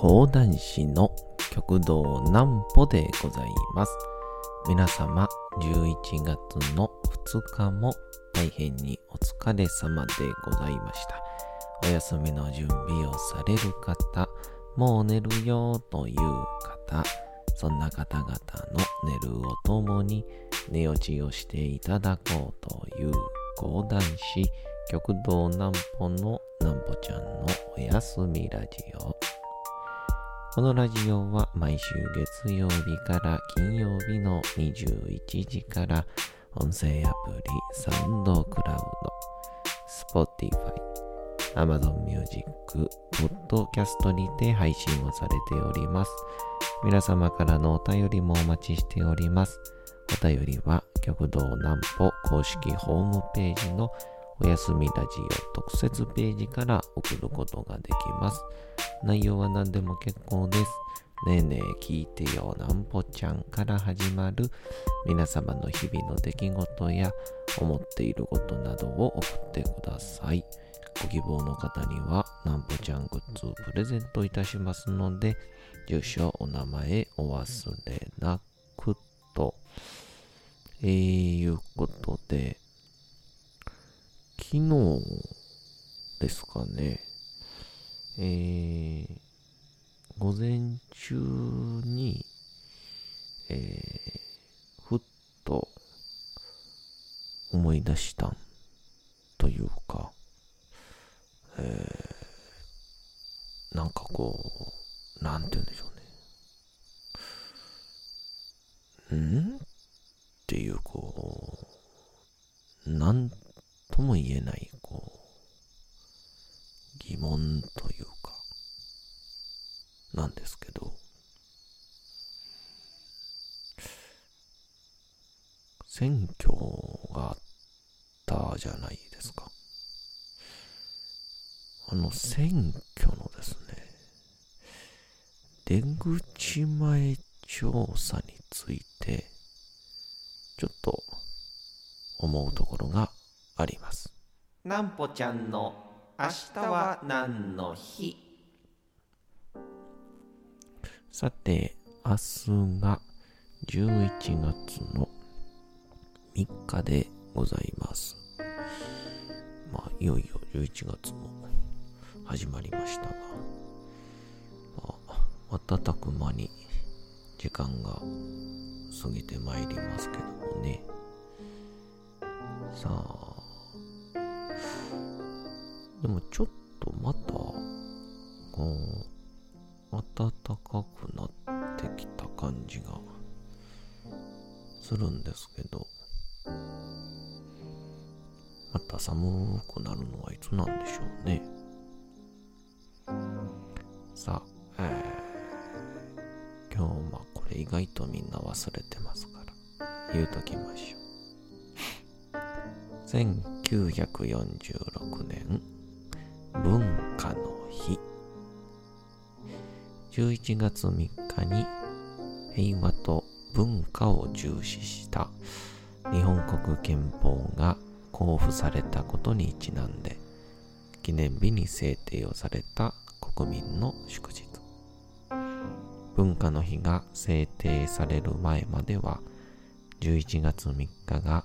講談師の極道南歩でございます。皆様、11月の2日も大変にお疲れ様でございました。お休みの準備をされる方、もう寝るよという方、そんな方々の寝るをともに寝落ちをしていただこうという講談師、極道南歩の南歩ちゃんのおやすみラジオ。このラジオは毎週月曜日から金曜日の21時から音声アプリサウンドクラウド、Spotify、Amazon Music、Podcast にて配信をされております。皆様からのお便りもお待ちしております。お便りは極道南歩公式ホームページのおやすみラジオ特設ページから送ることができます。内容は何でも結構です。ねえねえ聞いてよなんぽちゃんから始まる皆様の日々の出来事や思っていることなどを送ってください。ご希望の方にはなんぽちゃんグッズをプレゼントいたしますので、住所、お名前お忘れなくと。えー、いうことで、昨日ですかね、えー、午前中に、えー、ふっと思い出したというか、えー、なんかこう、なんて言うんでしょうね。ん？っていう、こう、なんとも言えない、こう、疑問というか、なんですけど、選挙があったじゃないですか。あの選挙のですね、出口前調査について、ちょっと思うところがあります。なんぽちゃんの明日は何の日？さて、明日が11月の3日でございます。まあ、いよいよ11月も始まりましたが、まあ、瞬く間に時間が過ぎてまいりますけどもね。さあ、でもちょっとまた、こう、暖かくなってきた感じがするんですけど、また寒くなるのはいつなんでしょうね。さあ、えー、今日はこれ意外とみんな忘れてますから、言うときましょう。1946年文化の日。11月3日に平和と文化を重視した日本国憲法が公布されたことにちなんで記念日に制定をされた国民の祝日。文化の日が制定される前までは11月3日が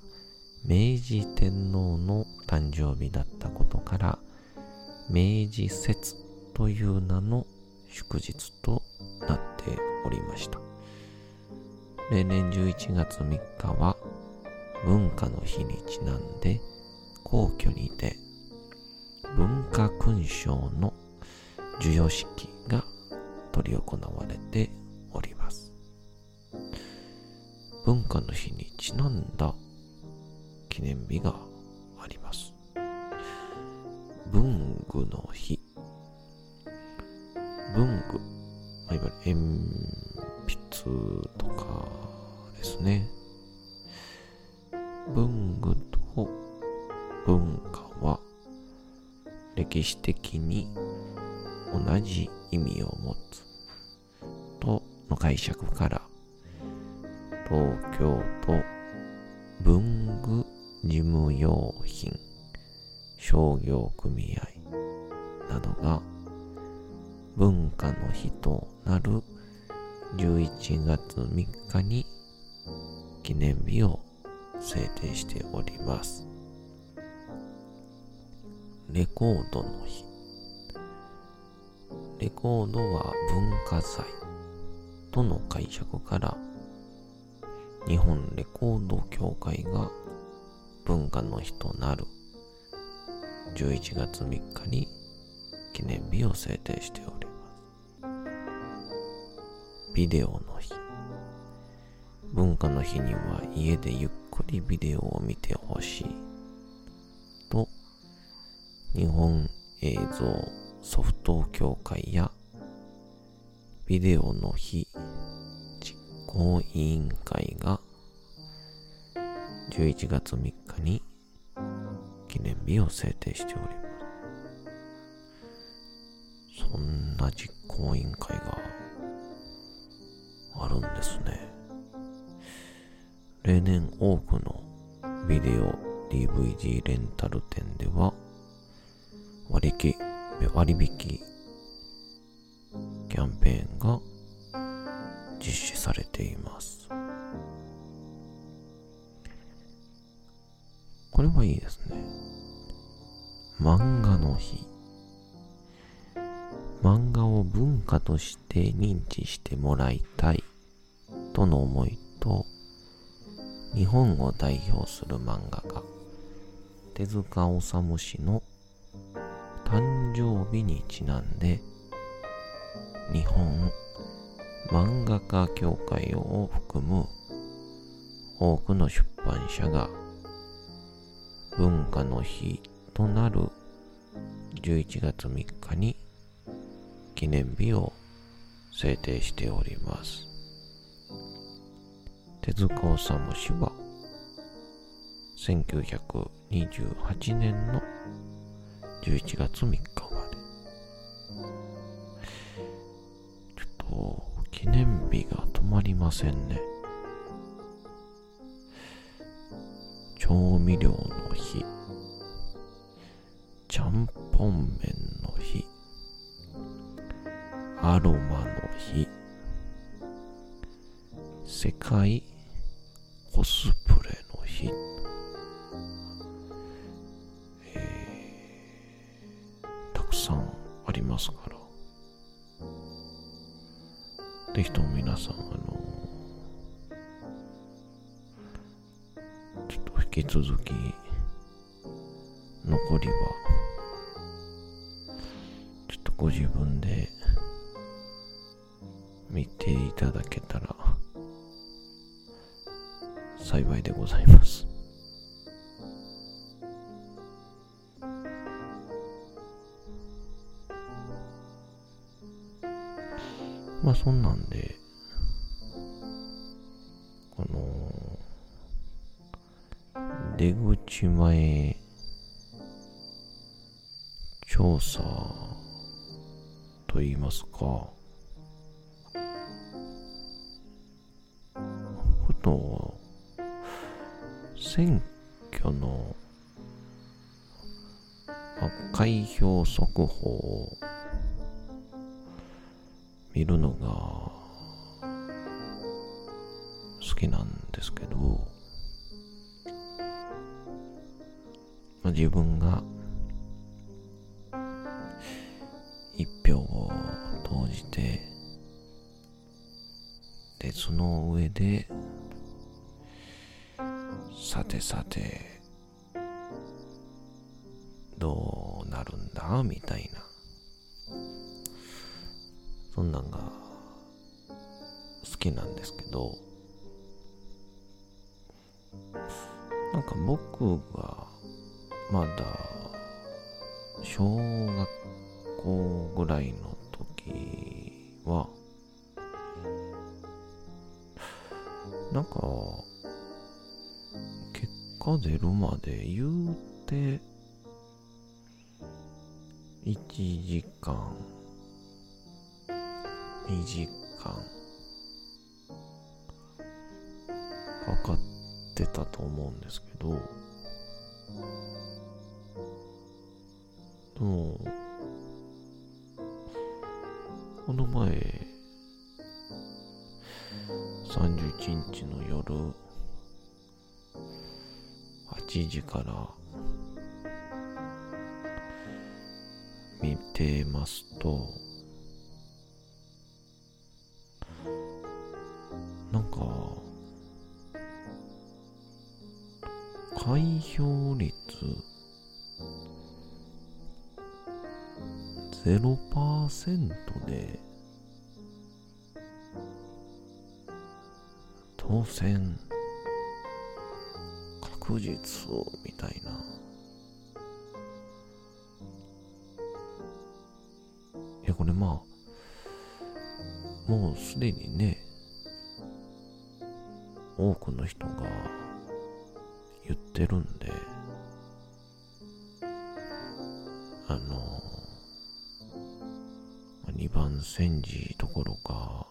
明治天皇の誕生日だったことから明治節という名の祝日となっておりました。例年11月3日は文化の日にちなんで皇居にて文化勲章の授与式が執り行われております。文化の日にちなんだ記念日があります。文具の日。文具、まあ、いわゆる鉛筆とかですね。文具と文化は歴史的に同じ意味を持つ。との解釈から東京都文具事務用品商業組合などが文化の日となる11月3日に記念日を制定しております。レコードの日。レコードは文化財との解釈から日本レコード協会が文化の日となる11月3日に記念日を制定しております。ビデオの日。文化の日には家でゆっくりビデオを見てほしい。と、日本映像ソフト協会やビデオの日実行委員会が11月3日に記念日を制定しております。そんな実行委員会があるんですね。例年多くのビデオ DVD レンタル店では割引割引キャンペーンが実施されています。これはいいですね。漫画の日。漫画を文化として認知してもらいたいとの思いと、日本を代表する漫画家、手塚治虫氏の誕生日にちなんで、日本漫画家協会を含む多くの出版社が文化の日となる11月3日に記念日を制定しております。手塚治虫氏は1928年の11月3日まで。ちょっと、記念日が止まりませんね。調味料の日。ぜひとも皆さん、あの、ちょっと引き続き、残りは、ちょっとご自分で見ていただけたら幸いでございます。まあそんなんで、この、出口前調査と言いますか、こと選挙の、開票速報を見るのが好きなんですけど、まあ、自分が一票を投じてでその上でさてさてどうなるんだ？みたいなそんなんが好きなんですけどなんか僕がまだ小学校ぐらいの時はなんか結果出るまで言うて1時間2時間。かかってたと思うんですけど。でもこの前、31日の夜、8時から見てますと、なんか、開票率0%で当選確実みたいな。いや、これまあ、もうすでにね、てるんで、あの、2番煎じどころか、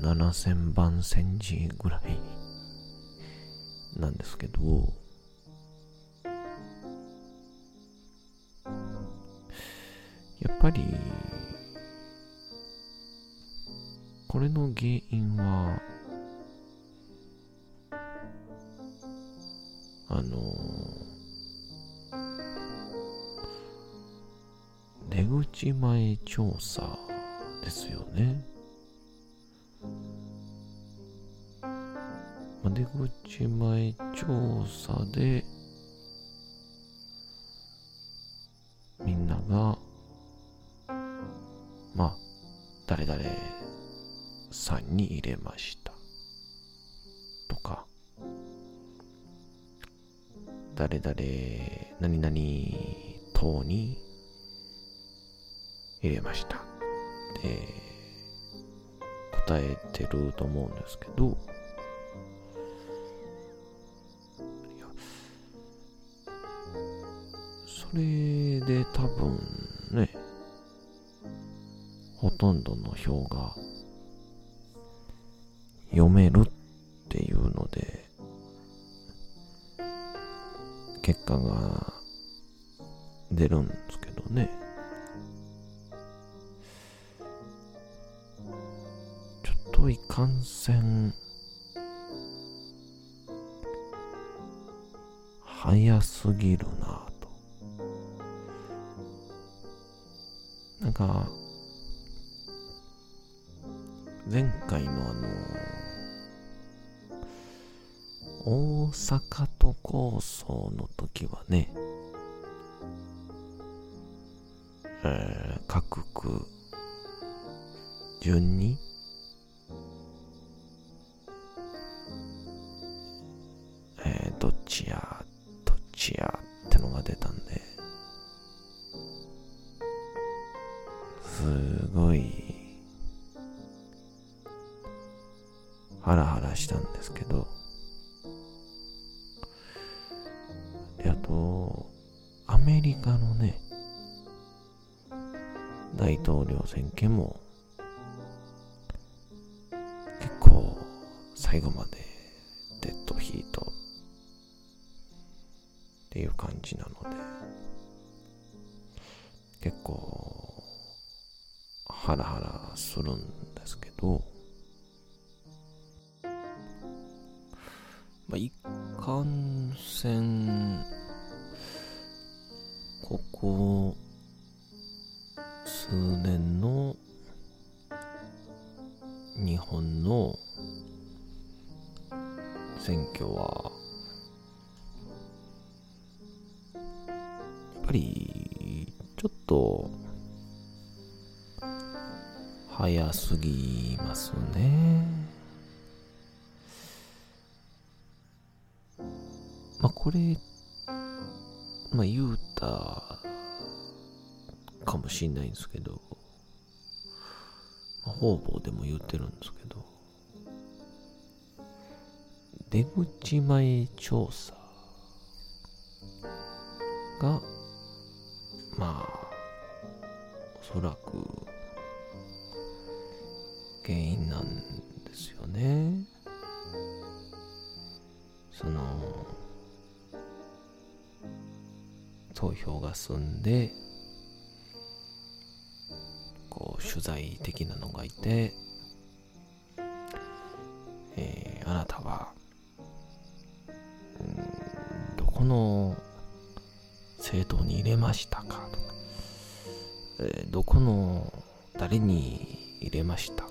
7000番煎じぐらいなんですけど、やっぱり、これの原因は、あの、出口前調査ですよね。出口前調査で、みんなが、まあ、誰々さんに入れました。誰々、何々党に入れました。で、答えてると思うんですけど、それで多分ね、ほとんどの票が読めるっっといかんせん、早すぎるなと。なんか、前回のあの、大阪都構想の時はね、えー各区順にメリカのね大統領選挙も結構最後までデッドヒート。っていう感じなので結構ハラハラするんですけど。りちょっと早すぎますね。まあこれ、まあ言うたかもしんないんですけど、まあ、方々でも言ってるんですけど、出口前調査が、まあ、おそらく原因なんですよね。その、投票が済んでこう、取材的なのがいて、えー、あなたは、うんどこの政党に入れましたかとか、えー、どこの誰に入れましたか？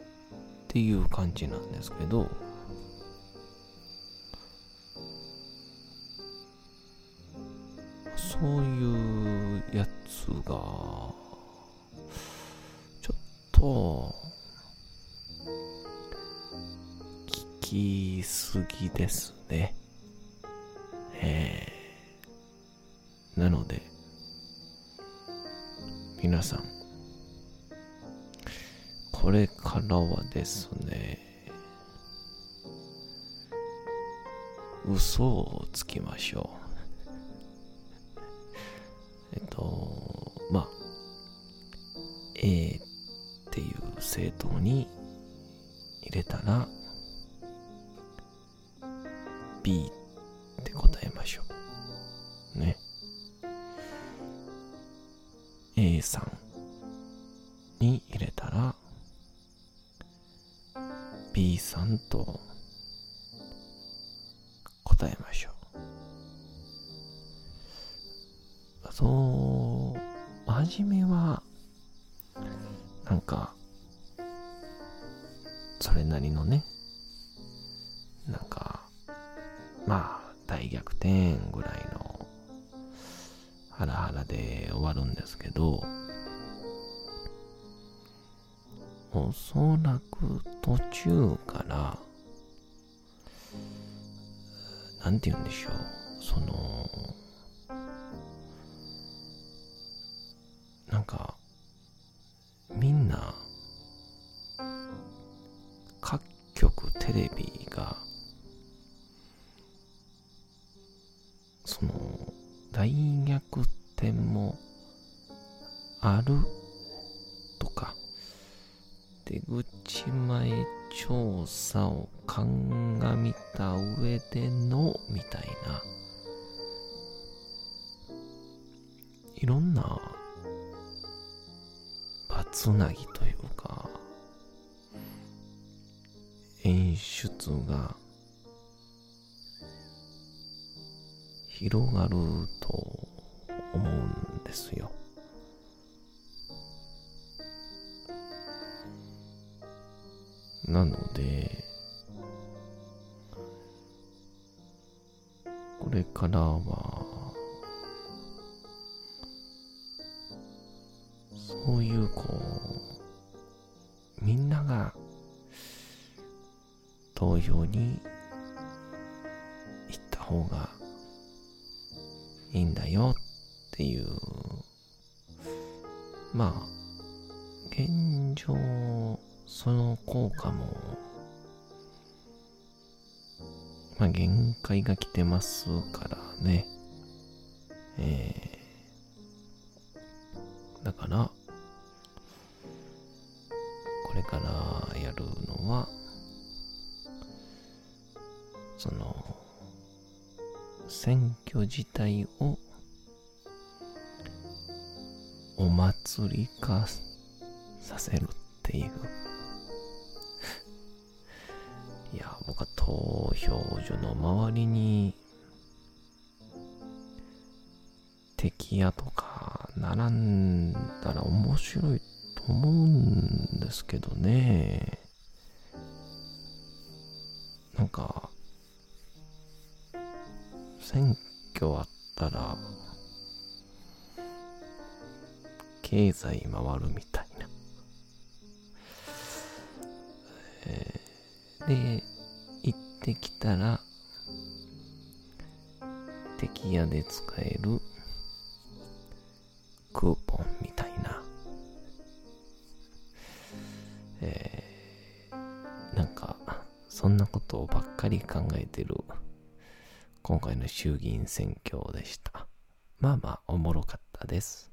っていう感じなんですけど、そういうやつが、ちょっと、聞きすぎですね。皆さん、これからはですね、嘘をつきましょう。えっと、まあ、A っていう政党に入れたら、B それなりのね、なんか、まあ、大逆転ぐらいの、ハラハラで終わるんですけど、おそらく途中から、なんて言うんでしょう、その、鑑みた上での、みたいな、いろんなつなぎというか、演出が広がると思うんですよ。なので、これからは、そういうこう、みんなが投票に行った方がいいんだよっていう、まあ、現状、その効果も、まあ限界が来てますからね。えー、だから、これからやるのは、その、選挙自体をお祭り化させる票所の周りに敵屋とか並んだら面白いと思うんですけどね。なんか、選挙あったら、経済回るみたいな。えー、で、てきたら、敵屋で使えるクーポンみたいな。えー、なんか、そんなことばっかり考えてる今回の衆議院選挙でした。まあまあ、おもろかったです。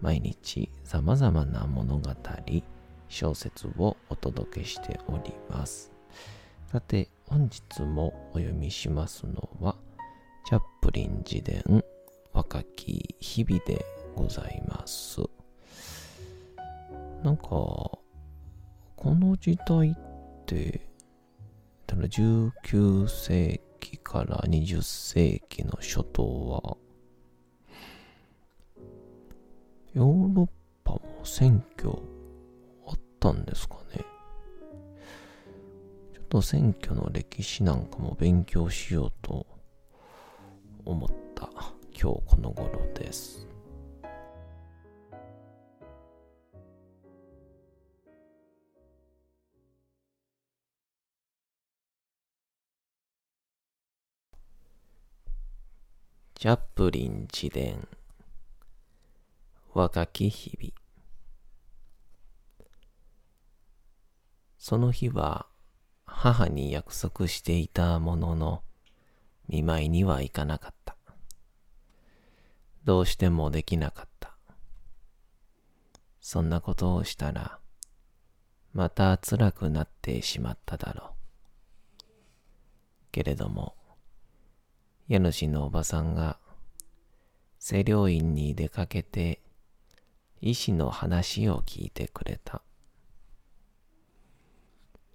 毎日様々な物語、小説をお届けしております。さて、本日もお読みしますのは、チャップリン自伝若き日々でございます。なんか、この時代って、19世紀から20世紀の初頭は、ヨーロッパも選挙あったんですかね。ちょっと選挙の歴史なんかも勉強しようと思った。今日この頃です。チャップリン自伝。若き日々。その日は母に約束していたものの見舞いには行かなかった。どうしてもできなかった。そんなことをしたらまた辛くなってしまっただろう。けれども家主のおばさんが清涼院に出かけて医師の話を聞いてくれた。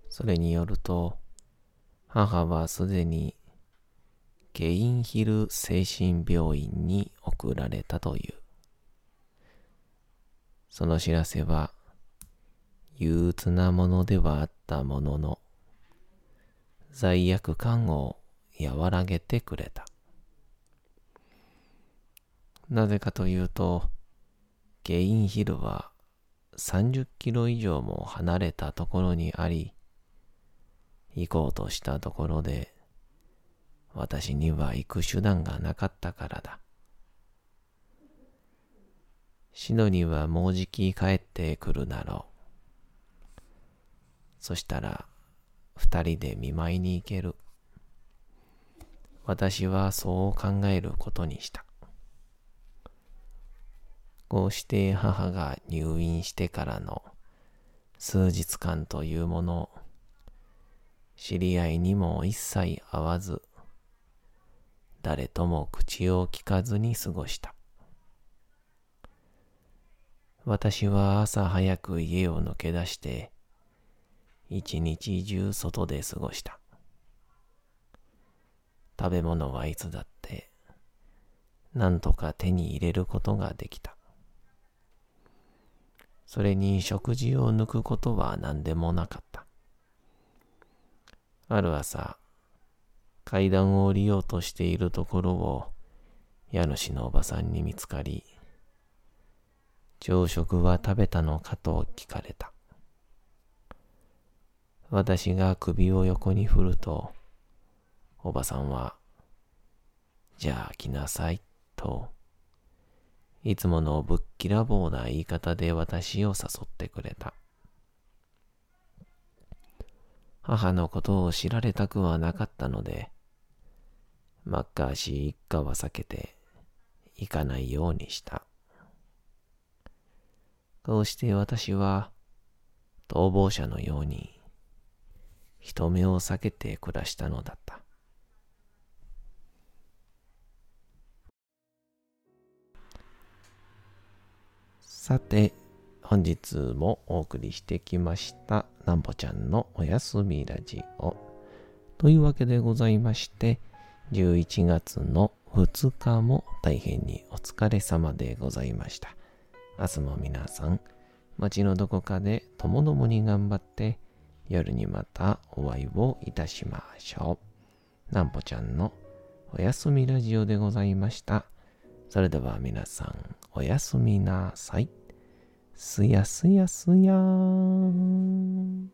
それによると、母はすでにケインヒル精神病院に送られたという。その知らせは憂鬱なものではあったものの、罪悪感を和らげてくれた。なぜかというと、ゲインヒルは30キロ以上も離れたところにあり、行こうとしたところで、私には行く手段がなかったからだ。シドニはもうじき帰ってくるだろう。そしたら、二人で見舞いに行ける。私はそう考えることにした。こうして母が入院してからの数日間というもの知り合いにも一切会わず、誰とも口を聞かずに過ごした。私は朝早く家を抜け出して、一日中外で過ごした。食べ物はいつだって、なんとか手に入れることができた。それに食事を抜くことは何でもなかった。ある朝、階段を降りようとしているところを家主のおばさんに見つかり、朝食は食べたのか？と聞かれた。私が首を横に振ると、おばさんは、じゃあ来なさい、といつものぶっきらぼうな言い方で私を誘ってくれた。母のことを知られたくはなかったので、マッカーシー一家は避けて行かないようにした。こうして私は逃亡者のように人目を避けて暮らしたのだった。さて、本日もお送りしてきました、なんぽちゃんのおやすみラジオ。というわけでございまして、11月の2日も大変にお疲れ様でございました。明日も皆さん、街のどこかでともどもに頑張って、夜にまたお会いをいたしましょう。なんぽちゃんのおやすみラジオでございました。それでは皆さん、おやすみなさい。すやすやすやーん。